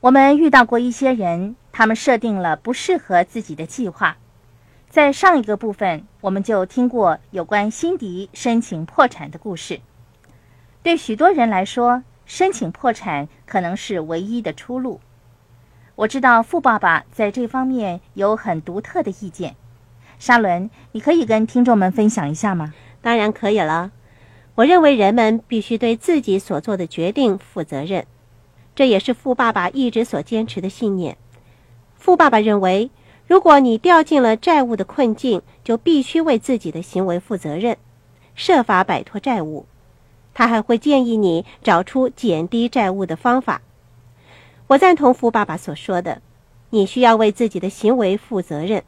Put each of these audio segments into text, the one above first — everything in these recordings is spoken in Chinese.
我们遇到过一些人，他们设定了不适合自己的计划。在上一个部分，我们就听过有关辛迪申请破产的故事。对许多人来说，申请破产可能是唯一的出路。我知道富爸爸在这方面有很独特的意见。沙伦，你可以跟听众们分享一下吗？当然可以了。我认为人们必须对自己所做的决定负责任，这也是富爸爸一直所坚持的信念。富爸爸认为，如果你掉进了债务的困境，就必须为自己的行为负责任，设法摆脱债务。他还会建议你找出减低债务的方法。我赞同富爸爸所说的，你需要为自己的行为负责任。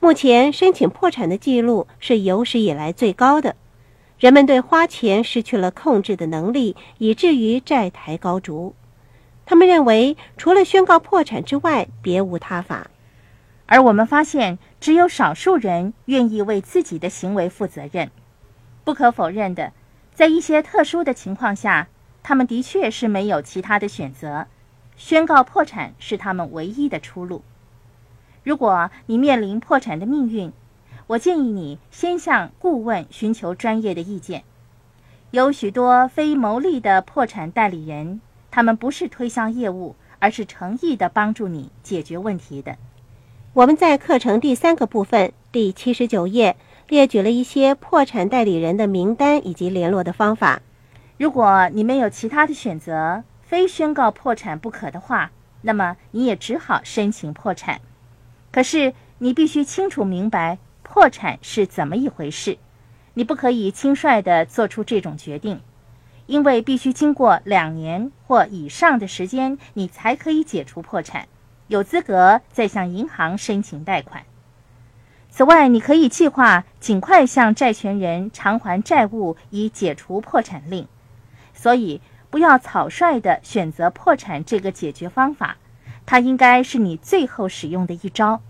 目前申请破产的记录是有史以来最高的。人们对花钱失去了控制的能力，以至于债台高筑。他们认为，除了宣告破产之外，别无他法。而我们发现，只有少数人愿意为自己的行为负责任。不可否认的，在一些特殊的情况下，他们的确是没有其他的选择，宣告破产是他们唯一的出路。如果你面临破产的命运，我建议你先向顾问寻求专业的意见。有许多非牟利的破产代理人，他们不是推销业务，而是诚意的帮助你解决问题的。我们在课程第三个部分第七十九页列举了一些破产代理人的名单以及联络的方法。如果你没有其他的选择，非宣告破产不可的话，那么你也只好申请破产。可是你必须清楚明白。破产是怎么一回事？你不可以轻率地做出这种决定，因为必须经过两年或以上的时间，你才可以解除破产，有资格再向银行申请贷款。此外，你可以计划尽快向债权人偿还债务，以解除破产令。所以，不要草率地选择破产这个解决方法，它应该是你最后使用的一招。